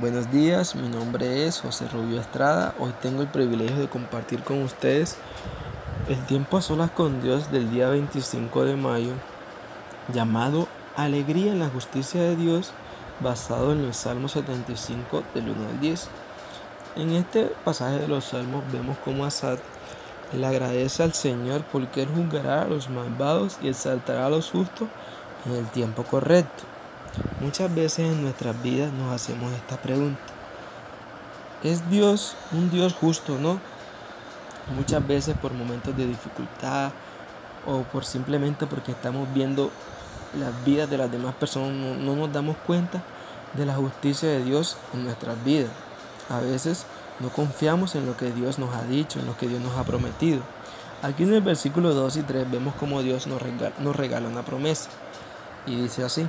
buenos días, mi nombre es José Rubio Estrada. Hoy tengo el privilegio de compartir con ustedes el tiempo a solas con Dios del día 25 de mayo, llamado Alegría en la justicia de Dios, basado en el Salmo 75 del 1 al 10. En este pasaje de los Salmos vemos cómo Asad le agradece al Señor porque Él juzgará a los malvados y exaltará a los justos en el tiempo correcto. Muchas veces en nuestras vidas nos hacemos esta pregunta. ¿Es Dios un Dios justo, no? Muchas veces por momentos de dificultad o por simplemente porque estamos viendo las vidas de las demás personas, no, no nos damos cuenta de la justicia de Dios en nuestras vidas. A veces no confiamos en lo que Dios nos ha dicho, en lo que Dios nos ha prometido. Aquí en el versículo 2 y 3 vemos como Dios nos nos regala una promesa. Y dice así,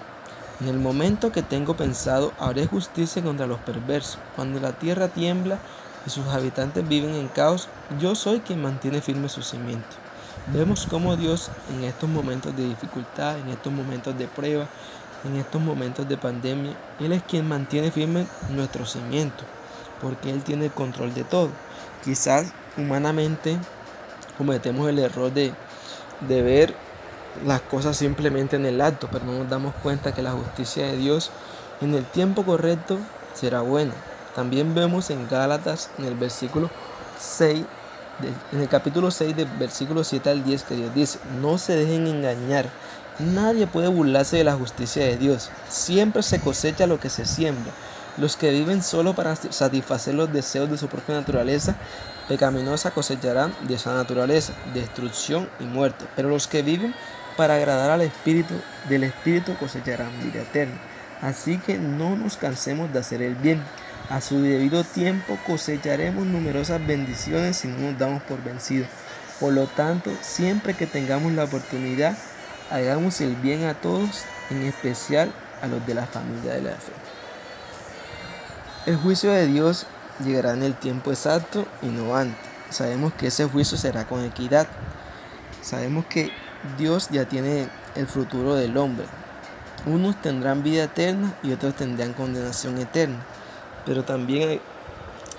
en el momento que tengo pensado, haré justicia contra los perversos. Cuando la tierra tiembla y sus habitantes viven en caos, yo soy quien mantiene firme su cimiento. Vemos cómo Dios en estos momentos de dificultad, en estos momentos de prueba, en estos momentos de pandemia, Él es quien mantiene firme nuestro cimiento, porque Él tiene el control de todo. Quizás humanamente cometemos el error de, de ver las cosas simplemente en el acto, pero no nos damos cuenta que la justicia de Dios en el tiempo correcto será buena. También vemos en Gálatas, en el versículo 6, en el capítulo 6 del versículo 7 al 10, que Dios dice, no se dejen engañar, nadie puede burlarse de la justicia de Dios, siempre se cosecha lo que se siembra. Los que viven solo para satisfacer los deseos de su propia naturaleza pecaminosa cosecharán de esa naturaleza destrucción y muerte. Pero los que viven para agradar al Espíritu, del Espíritu cosecharán vida eterna. Así que no nos cansemos de hacer el bien. A su debido tiempo cosecharemos numerosas bendiciones si no nos damos por vencidos. Por lo tanto, siempre que tengamos la oportunidad, hagamos el bien a todos, en especial a los de la familia de la fe. El juicio de Dios llegará en el tiempo exacto y no antes. Sabemos que ese juicio será con equidad. Sabemos que Dios ya tiene el futuro del hombre. Unos tendrán vida eterna y otros tendrán condenación eterna. Pero también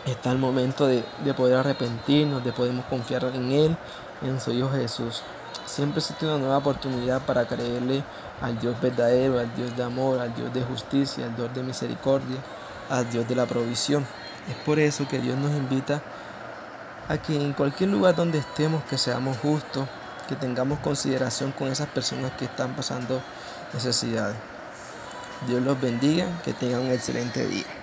está el momento de, poder arrepentirnos, de poder confiar en Él, en su Hijo Jesús. Siempre existe una nueva oportunidad para creerle al Dios verdadero, al Dios de amor, al Dios de justicia, al Dios de misericordia, al Dios de la provisión. Es por eso que Dios nos invita a que en cualquier lugar donde estemos, que seamos justos, que tengamos consideración con esas personas que están pasando necesidades. Dios los bendiga, que tengan un excelente día.